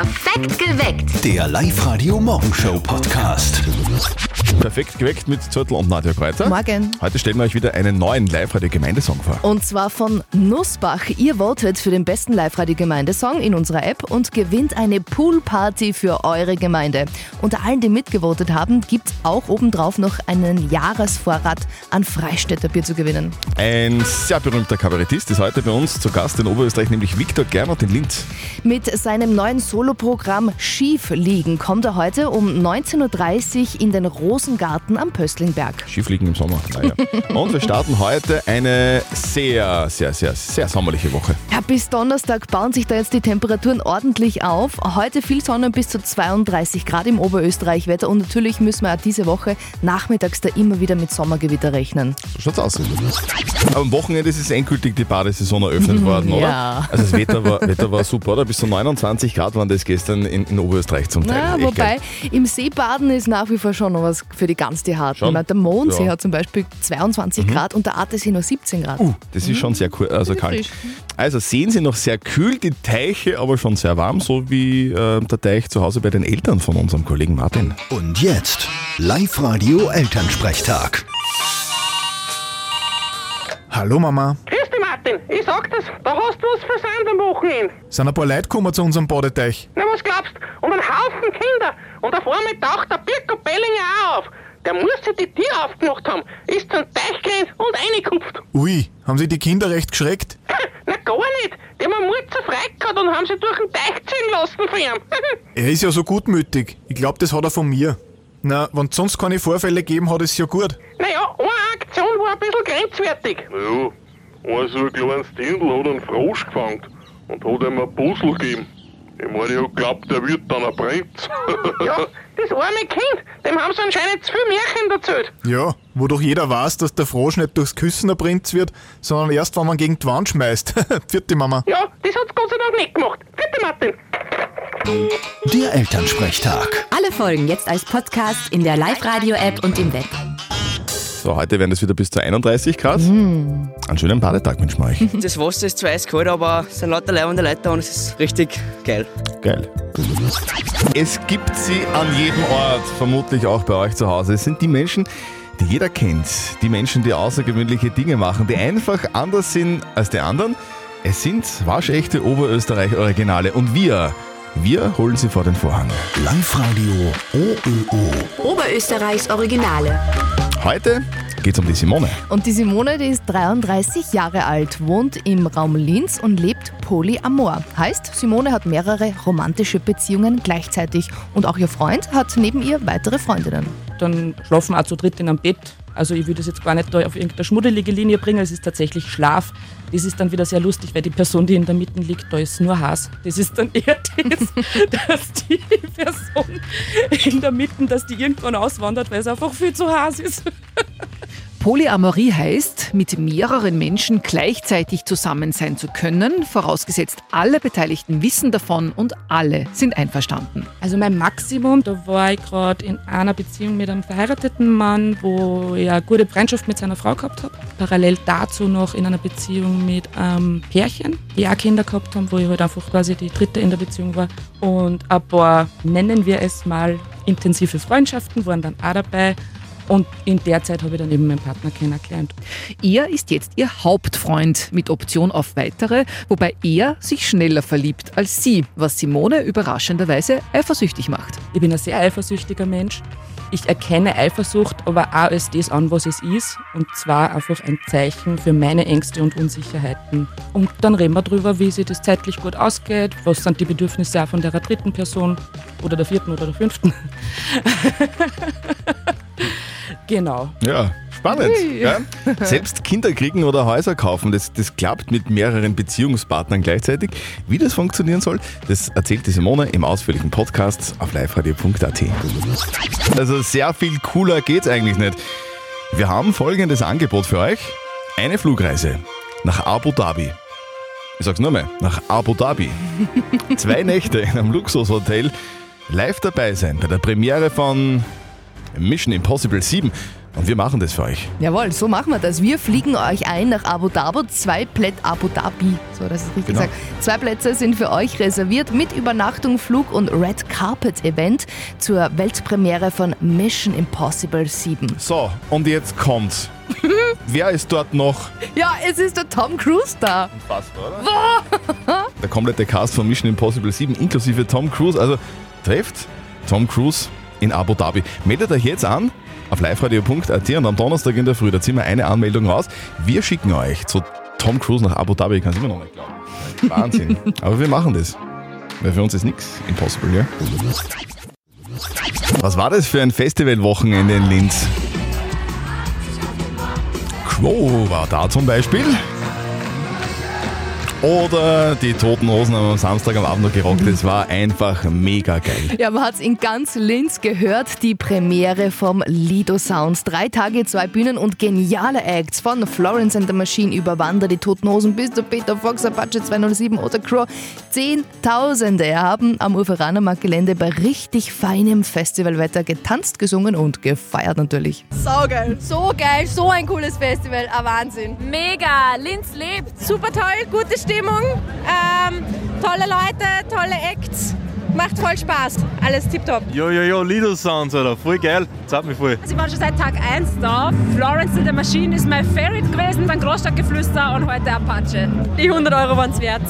Perfekt geweckt. Der Live-Radio-Morgenshow-Podcast. Perfekt geweckt mit Zürtel und Nadja Kräuter. Morgen. Heute stellen wir euch wieder einen neuen Live-Radio-Gemeindesong vor. Und zwar von Nussbach. Ihr votet für den besten Live-Radio-Gemeindesong in unserer App und gewinnt eine Poolparty für eure Gemeinde. Unter allen, die mitgevotet haben, gibt es auch obendrauf noch einen Jahresvorrat an Freistädterbier zu gewinnen. Ein sehr berühmter Kabarettist ist heute bei uns zu Gast in Oberösterreich, nämlich Viktor Gernot in Linz. Mit seinem neuen Soloprogramm Schief liegen kommt er heute um 19.30 Uhr in den Rosengarten am Pöstlingberg. Schiefliegen im Sommer. Naja. und wir starten heute eine sehr, sehr, sehr, sehr sommerliche Woche. Ja, bis Donnerstag bauen sich da jetzt die Temperaturen ordentlich auf. Heute viel Sonne bis zu 32 Grad im Oberösterreich-Wetter und natürlich müssen wir auch diese Woche nachmittags da immer wieder mit Sommergewitter rechnen. So schaut's aus. Am Wochenende ist es endgültig die Badesaison eröffnet worden, oder? Ja. Also das Wetter war, Wetter war super, oder? Bis zu 29 Grad waren das gestern in, in Oberösterreich zum Teil. Ja, wobei geil. im Seebaden ist nach wie vor schon noch was für die ganz die Harten. Schon? Ich meine, Der Mondsee Ja. Mhm. hat zum Beispiel 22 Grad und der Attersee nur 17 Grad. Uh, das ist schon sehr cool, also kalt. frisch. Also sehen Sie noch sehr kühl, die Teiche aber schon sehr warm, so wie äh, der Teich zu Hause bei den Eltern von unserem Kollegen Martin. Und jetzt Live-Radio-Elternsprechtag. Hallo Mama, Grüß Martin. Ich sag das, da hast du was versandt am Wochenende. sind ein paar Leute gekommen zu unserem Badeteich. Na, was glaubst Um einen Haufen Kinder. Und auf einmal taucht der Birko Bellinger auch auf. Der muss sich die Tür aufgemacht haben, ist zum Teich gerannt und reingekupft. Ui, haben sich die Kinder recht geschreckt? Na, gar nicht. Die haben einen Mut zur gehabt und haben sie durch den Teich ziehen lassen von ihm. Er ist ja so gutmütig. Ich glaub, das hat er von mir. Na, wenn es sonst keine Vorfälle gegeben hat, ist ja gut. naja, eine Aktion war ein bisschen grenzwertig. Ja, ein so ein kleines Dirndl hat einen Frosch gefangen und hat ihm ein Puzzle gegeben. Ich meine, ich hab glaubt, der wird dann ein Prinz. Ja, das arme Kind, dem haben sie anscheinend zu viel Märchen erzählt. Ja, wo doch jeder weiß, dass der Frosch nicht durchs Küssen ein Prinz wird, sondern erst, wenn man gegen die Wand schmeißt. Vierte Mama. Ja, das hat's Gott sei Dank nicht gemacht. Bitte, Martin. Der Elternsprechtag. Alle Folgen jetzt als Podcast in der Live-Radio-App und im Web. So, heute werden es wieder bis zu 31 Grad. Einen schönen Badetag wünschen wir euch. Das Wasser ist zwar eiskalt, aber es sind lauter leibende Leute und es ist richtig geil. Geil. Es gibt sie an jedem Ort, vermutlich auch bei euch zu Hause. Es sind die Menschen, die jeder kennt. Die Menschen, die außergewöhnliche Dinge machen, die einfach anders sind als die anderen. Es sind waschechte Oberösterreich-Originale und wir, wir holen sie vor den Vorhang. Live-Radio OÖO. Oberösterreichs Originale. Heute geht's um die Simone. Und die Simone, die ist 33 Jahre alt, wohnt im Raum Linz und lebt polyamor. Heißt, Simone hat mehrere romantische Beziehungen gleichzeitig und auch ihr Freund hat neben ihr weitere Freundinnen. Dann schlafen wir auch zu dritt in einem Bett. Also ich würde das jetzt gar nicht auf irgendeine schmuddelige Linie bringen, es ist tatsächlich Schlaf. Das ist dann wieder sehr lustig, weil die Person, die in der Mitte liegt, da ist nur Hass. Das ist dann eher das, dass die Person in der Mitte, dass die irgendwann auswandert, weil es einfach viel zu heiß ist. Polyamorie heißt, mit mehreren Menschen gleichzeitig zusammen sein zu können, vorausgesetzt alle Beteiligten wissen davon und alle sind einverstanden. Also mein Maximum, da war ich gerade in einer Beziehung mit einem verheirateten Mann, wo ich eine gute Freundschaft mit seiner Frau gehabt habe. Parallel dazu noch in einer Beziehung mit einem Pärchen, die auch Kinder gehabt haben, wo ich halt einfach quasi die dritte in der Beziehung war. Und ein paar, nennen wir es mal, intensive Freundschaften waren dann auch dabei. Und in der Zeit habe ich dann eben meinen Partner kennengelernt. Er ist jetzt ihr Hauptfreund mit Option auf weitere, wobei er sich schneller verliebt als sie, was Simone überraschenderweise eifersüchtig macht. Ich bin ein sehr eifersüchtiger Mensch. Ich erkenne Eifersucht aber auch als das an, was es ist. Und zwar einfach ein Zeichen für meine Ängste und Unsicherheiten. Und dann reden wir drüber, wie sich das zeitlich gut ausgeht. Was sind die Bedürfnisse auch von der dritten Person oder der vierten oder der fünften. genau. Ja, spannend. gell? Selbst Kinder kriegen oder Häuser kaufen, das, das klappt mit mehreren Beziehungspartnern gleichzeitig. Wie das funktionieren soll, das erzählt die Simone im ausführlichen Podcast auf liveradio.at. Also sehr viel cooler geht's eigentlich nicht. Wir haben folgendes Angebot für euch. Eine Flugreise nach Abu Dhabi. Ich sag's nur mal, nach Abu Dhabi. Zwei Nächte in einem Luxushotel. Live dabei sein bei der Premiere von Mission Impossible 7 Und wir machen das für euch. Jawohl, so machen wir das. Wir fliegen euch ein nach Abu Dhabi. Zwei Plätze Abu Dhabi, so dass ich richtig Genau. sage. Zwei Plätze sind für euch reserviert mit Übernachtung, Flug und Red Carpet Event zur Weltpremiere von Mission Impossible 7. So, und jetzt kommt's. Wer ist dort noch? Ja, es ist der Tom Cruise da. Unfassbar, oder? Der komplette Cast von Mission Impossible 7 inklusive Tom Cruise. Also trefft Tom Cruise in Abu Dhabi. Meldet euch jetzt an auf liveradio.at und am Donnerstag in der Früh, da ziehen wir eine Anmeldung raus. Wir schicken euch zu Tom Cruise nach Abu Dhabi. Ich kann es immer noch nicht glauben. Wahnsinn. Aber wir machen das. Weil für uns ist nichts impossible, ja? Was war das für ein Festivalwochenende in Linz? Quo war da zum Beispiel. Oder die Toten Hosen haben am Samstag am Abend noch gerockt. Das war einfach mega geil. Ja, man hat es in ganz Linz gehört, die Premiere vom Lido Sounds. Drei Tage, zwei Bühnen und geniale Acts von Florence and the Machine über Wander, die Toten Hosen bis zu Peter Fox, Apache 207 oder Crow. Zehntausende haben am Uferanermarktgelände bei richtig feinem Festivalwetter getanzt, gesungen und gefeiert natürlich. Saugeil. So geil, so ein cooles Festival, ein Wahnsinn. Mega, Linz lebt. Super toll, gute Stimmung, ähm, tolle Leute, tolle Acts. Macht voll Spaß. Alles tipptopp. Jo, jo, jo, Lido Sounds, Alter. Voll geil. Zahlt mich voll. Also ich war schon seit Tag 1 da. Florence and the Machine ist mein Favorite gewesen, dann Großstadtgeflüster und heute Apache. Die 100 Euro waren es wert.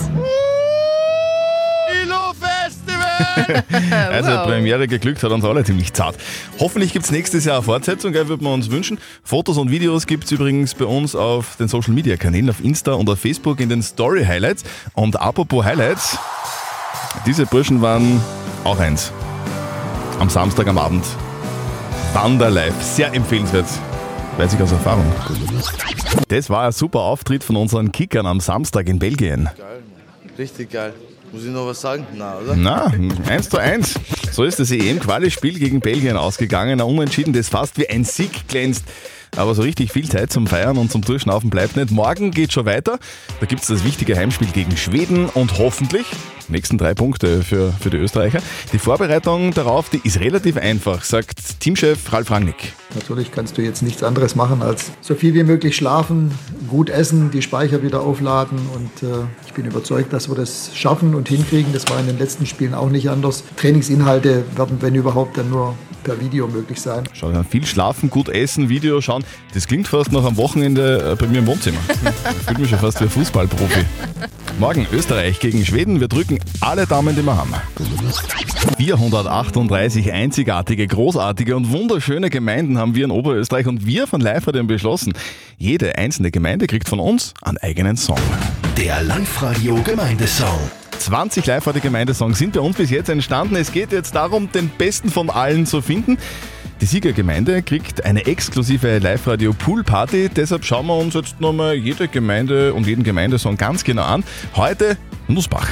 Also Wow. Premiere geglückt hat uns alle ziemlich zart. Hoffentlich gibt es nächstes Jahr eine Fortsetzung, gell, würde man uns wünschen. Fotos und Videos gibt es übrigens bei uns auf den Social Media Kanälen, auf Insta und auf Facebook in den Story Highlights. Und apropos Highlights, diese Burschen waren auch eins. Am Samstag am Abend. Wanderlive. Sehr empfehlenswert. Weiß ich aus Erfahrung. Das war ein super Auftritt von unseren Kickern am Samstag in Belgien. Richtig geil. Muss ich noch was sagen? Na, oder? Na, 1 zu 1. So ist das EM-Quali-Spiel gegen Belgien ausgegangen. Ein Unentschieden, das fast wie ein Sieg glänzt. Aber so richtig viel Zeit zum Feiern und zum Durchschnaufen bleibt nicht. Morgen geht schon weiter. Da gibt es das wichtige Heimspiel gegen Schweden und hoffentlich nächsten drei Punkte für, für die Österreicher. Die Vorbereitung darauf, die ist relativ einfach, sagt Teamchef Ralf Rangnick. Natürlich kannst du jetzt nichts anderes machen, als so viel wie möglich schlafen, gut essen, die Speicher wieder aufladen und äh, ich bin überzeugt, dass wir das schaffen und hinkriegen. Das war in den letzten Spielen auch nicht anders. Trainingsinhalte werden, wenn überhaupt, dann nur per Video möglich sein. Schau, dann viel schlafen, gut essen, Video schauen. Das klingt fast noch am Wochenende äh, bei mir im Wohnzimmer. Ich fühle mich schon fast wie ein Fußballprofi. Morgen Österreich gegen Schweden. Wir drücken alle Daumen, die wir haben. 438 einzigartige, großartige und wunderschöne Gemeinden haben wir in Oberösterreich und wir von Live haben beschlossen, jede einzelne Gemeinde kriegt von uns einen eigenen Song. Der Live-Radio Gemeindesong. 20 live radio Gemeindesongs sind bei uns bis jetzt entstanden. Es geht jetzt darum, den besten von allen zu finden. Die Siegergemeinde kriegt eine exklusive Live-Radio Pool Party. Deshalb schauen wir uns jetzt nochmal jede Gemeinde und jeden Gemeindesong ganz genau an. Heute Nussbach.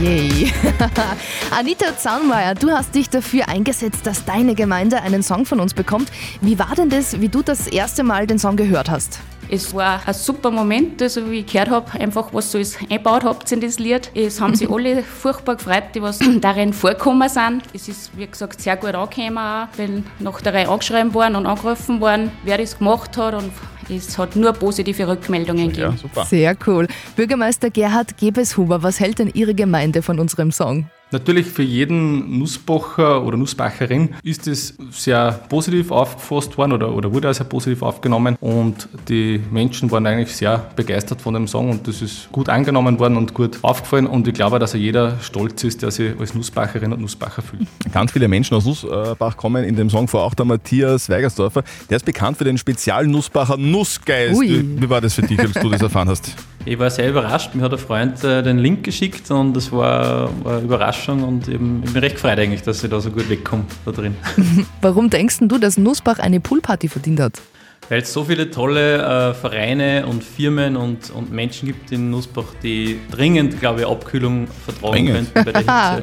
Yay. Anita Zaunmeier, du hast dich dafür eingesetzt, dass deine Gemeinde einen Song von uns bekommt. Wie war denn das, wie du das erste Mal den Song gehört hast? Es war ein super Moment, also wie ich gehört habe, einfach was ihr alles eingebaut habt in das Lied. Es haben sich alle furchtbar gefreut, die was darin vorgekommen sind. Es ist, wie gesagt, sehr gut angekommen auch, wenn nach der Reihe angeschrieben worden und angerufen worden, wer das gemacht hat und es hat nur positive Rückmeldungen gegeben. Sehr cool. Bürgermeister Gerhard Gebeshuber, was hält denn Ihre Gemeinde von unserem Song? Natürlich für jeden Nussbacher oder Nussbacherin ist es sehr positiv aufgefasst worden oder, oder wurde auch sehr positiv aufgenommen und die Menschen waren eigentlich sehr begeistert von dem Song und das ist gut angenommen worden und gut aufgefallen und ich glaube, dass jeder stolz ist, der sich als Nussbacherin und Nussbacher fühlt. Ganz viele Menschen aus Nussbach kommen in dem Song vor, auch der Matthias Weigersdorfer. Der ist bekannt für den Spezial-Nussbacher Nussgeist. Ui. Wie, wie war das für dich, als du das erfahren hast? Ich war sehr überrascht. Mir hat ein Freund äh, den Link geschickt und das war, war eine Überraschung und eben, ich bin recht gefreut eigentlich, dass ich da so gut wegkomme da drin. Warum denkst du, dass Nussbach eine Poolparty verdient hat? Weil es so viele tolle äh, Vereine und Firmen und, und Menschen gibt in Nussbach, die dringend, glaube ich, Abkühlung vertragen Dringend. könnten bei der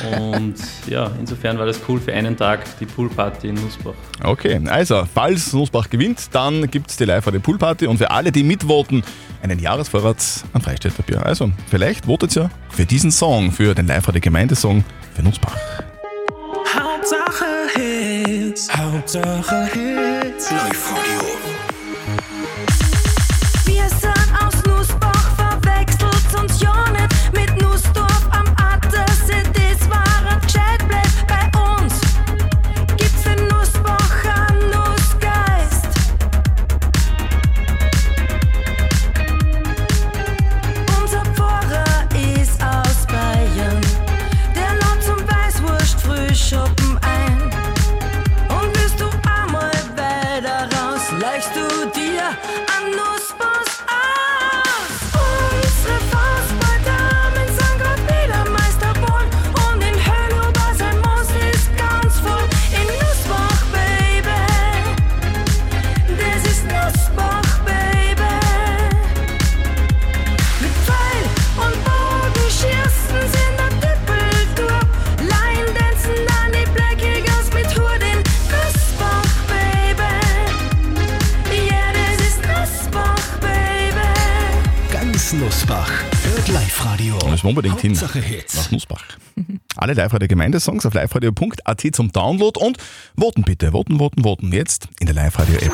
Hitze. und ja, insofern war das cool für einen Tag, die Poolparty in Nussbach. Okay, also, falls Nussbach gewinnt, dann gibt es die live radio Pool Party und für alle, die mitvoten, einen Jahresvorrat an Freistellpapier. Also, vielleicht votet ihr für diesen Song, für den live radio Gemeindesong für Nussbach. Hauptsache Hit. Hauptsache Hits. Live Radio. Müssen wir unbedingt hin. Hauptsache Hits. Nach Nussbach. Alle Live-Radio Gemeindesongs auf liveradio.at zum Download und voten bitte. Voten, voten, voten. Jetzt in der Live-Radio-App.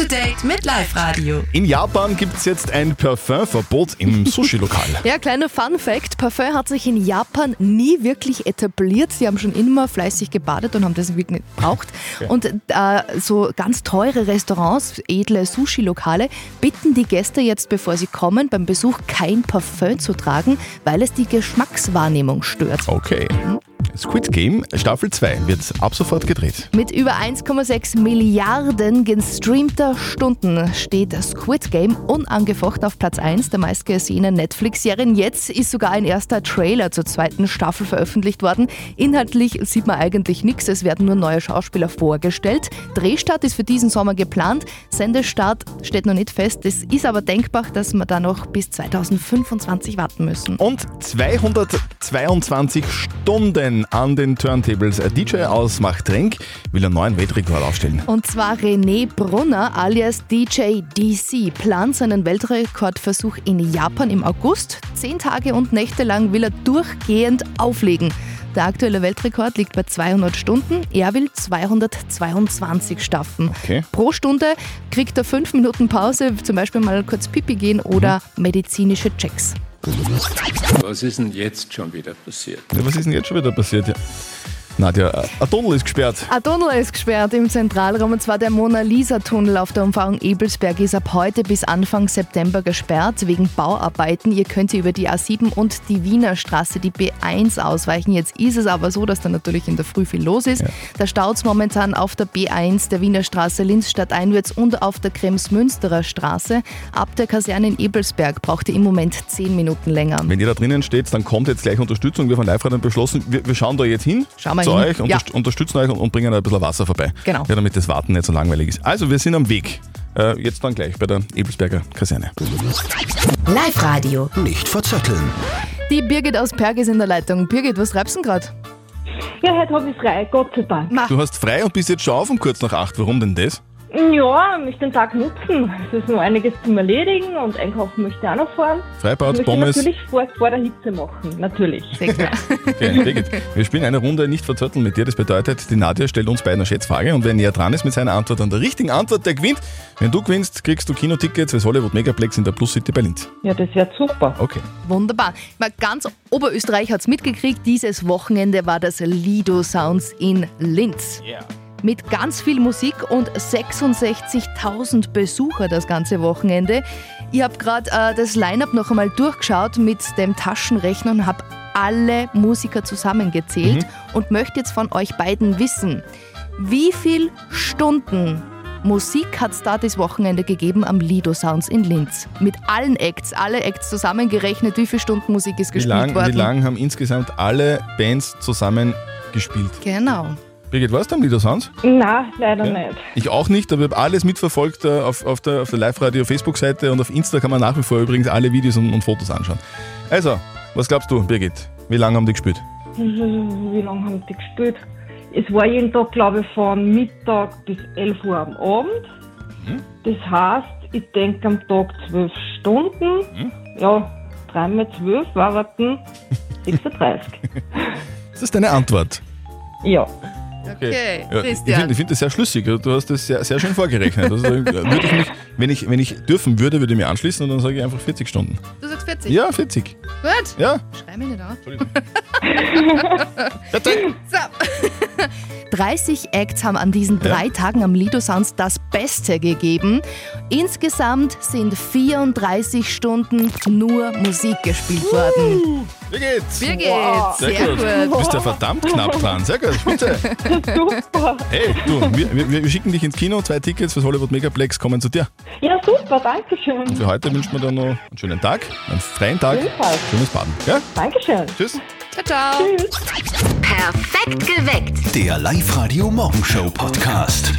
To date mit Live Radio. In Japan gibt es jetzt ein Parfumverbot im Sushi-Lokal. Ja, kleiner Fun Fact: Parfum hat sich in Japan nie wirklich etabliert. Sie haben schon immer fleißig gebadet und haben das wirklich nicht gebraucht. Okay. Und äh, so ganz teure Restaurants, edle Sushi-Lokale, bitten die Gäste jetzt, bevor sie kommen, beim Besuch kein Parfum zu tragen, weil es die Geschmackswahrnehmung stört. Okay. Squid Game Staffel 2 wird ab sofort gedreht. Mit über 1,6 Milliarden gestreamter Stunden steht Squid Game unangefochten auf Platz 1 der meistgesehenen Netflix-Serien. Jetzt ist sogar ein erster Trailer zur zweiten Staffel veröffentlicht worden. Inhaltlich sieht man eigentlich nichts, es werden nur neue Schauspieler vorgestellt. Drehstart ist für diesen Sommer geplant, Sendestart steht noch nicht fest. Es ist aber denkbar, dass wir da noch bis 2025 warten müssen. Und 222 Stunden an den Turntables. DJ aus Machtrenk will einen neuen Weltrekord aufstellen. Und zwar René Brunner alias DJ DC plant seinen Weltrekordversuch in Japan im August. Zehn Tage und Nächte lang will er durchgehend auflegen. Der aktuelle Weltrekord liegt bei 200 Stunden. Er will 222 Staffen. Okay. Pro Stunde kriegt er fünf Minuten Pause, zum Beispiel mal kurz Pipi gehen oder medizinische Checks. Was ist denn jetzt schon wieder passiert? Ja, was ist denn jetzt schon wieder passiert? Ja. Nadja, ein Tunnel ist gesperrt. Ein Tunnel ist gesperrt im Zentralraum und zwar der Mona Lisa Tunnel auf der Umfahrung Ebelsberg ist ab heute bis Anfang September gesperrt wegen Bauarbeiten. Ihr könnt über die A7 und die Wiener Straße, die B1 ausweichen. Jetzt ist es aber so, dass da natürlich in der Früh viel los ist. Da staut es momentan auf der B1 der Wiener Straße Linz stadteinwärts und auf der Kremsmünsterer Straße. Ab der Kaserne in Ebelsberg braucht ihr im Moment 10 Minuten länger. Wenn ihr da drinnen steht, dann kommt jetzt gleich Unterstützung. Wir von live haben beschlossen, wir, wir schauen da jetzt hin Schauen wir zu hin. euch, Ja. unterst unterstützen euch und, und bringen ein bisschen Wasser vorbei. Genau. Ja, damit das Warten nicht so langweilig ist. Also, wir sind am Weg. Äh, jetzt dann gleich bei der Ebelsberger Kaserne. Live Radio. Nicht verzetteln. Die Birgit aus Perg ist in der Leitung. Birgit, was treibst du denn gerade? Ja, heute habe ich frei, Gott sei Dank. Du hast frei und bist jetzt schon auf um kurz nach acht. Warum denn das? Ja, ich möchte den Tag nutzen. Es ist noch einiges zum Erledigen und einkaufen möchte ich auch noch fahren. Freibad, Pommes. natürlich vor, vor der Hitze machen, natürlich. Okay, Birgit, wir spielen eine Runde nicht verzötteln mit dir. Das bedeutet, die Nadja stellt uns beiden eine Schätzfrage und wer näher dran ist mit seiner Antwort an der richtigen Antwort, der gewinnt. Wenn du gewinnst, kriegst du Kinotickets fürs Hollywood Megaplex in der Plus City bei Linz. Ja, das wird super. Okay. Wunderbar. Mal ganz Oberösterreich hat es mitgekriegt. Dieses Wochenende war das Lido Sounds in Linz. Mit ganz viel Musik und 66.000 Besucher das ganze Wochenende. Ich habe gerade äh, das Line-Up noch einmal durchgeschaut mit dem Taschenrechner und habe alle Musiker zusammengezählt und möchte jetzt von euch beiden wissen, wie viel Stunden Musik hat es da das Wochenende gegeben am Lido Sounds in Linz. Mit allen Acts, alle Acts zusammengerechnet, wie viele Stunden Musik ist Wie gespielt lang, worden. wie lang haben insgesamt alle Bands zusammen gespielt? Genau. Birgit, warst du am Lieder Sounds? Na, leider nicht. Ich auch nicht, aber ich habe alles mitverfolgt äh, auf, auf der, auf der Live-Radio-Facebook-Seite und auf Insta kann man nach wie vor übrigens alle Videos und, und Fotos anschauen. Also, was glaubst du, Birgit? Wie lange haben die gespielt? Wie lange haben die gespielt? Es war jeden Tag, glaube ich, von Mittag bis 11 Uhr am Abend. Mhm. Das heißt, ich denke am Tag 12 Stunden. Mhm. Ja, 3 mal 12 waren 36. Ist das deine Antwort? ja. Okay, Ja, ich finde ich find das sehr schlüssig. Also, Du hast das sehr, sehr schön vorgerechnet. Also, würde ich mich, wenn, ich, wenn ich dürfen würde, würde ich mich anschließen und dann sage ich einfach 40 Stunden. Du sagst 40? Ja, 40. Gut. Ja. Schrei mich nicht an. so. 30 Acts haben an diesen drei Tagen am Lido Sounds das Beste gegeben. Insgesamt sind 34 Stunden nur Musik gespielt worden. Wie geht's? Wie geht's? Sehr, gut. Du bist ja verdammt knapp dran. Sehr gut, spitze. Super. Hey, du, wir, wir, wir schicken dich ins Kino. Zwei Tickets fürs Hollywood Megaplex kommen zu dir. Ja, super, danke schön. Und für heute wünschen wir dir noch einen schönen Tag, einen freien Tag, Ebenfalls. schönes Baden. Ja? Dankeschön. Tschüss. Ciao, ciao. Perfekt geweckt. Der Live-Radio Morgenshow Podcast.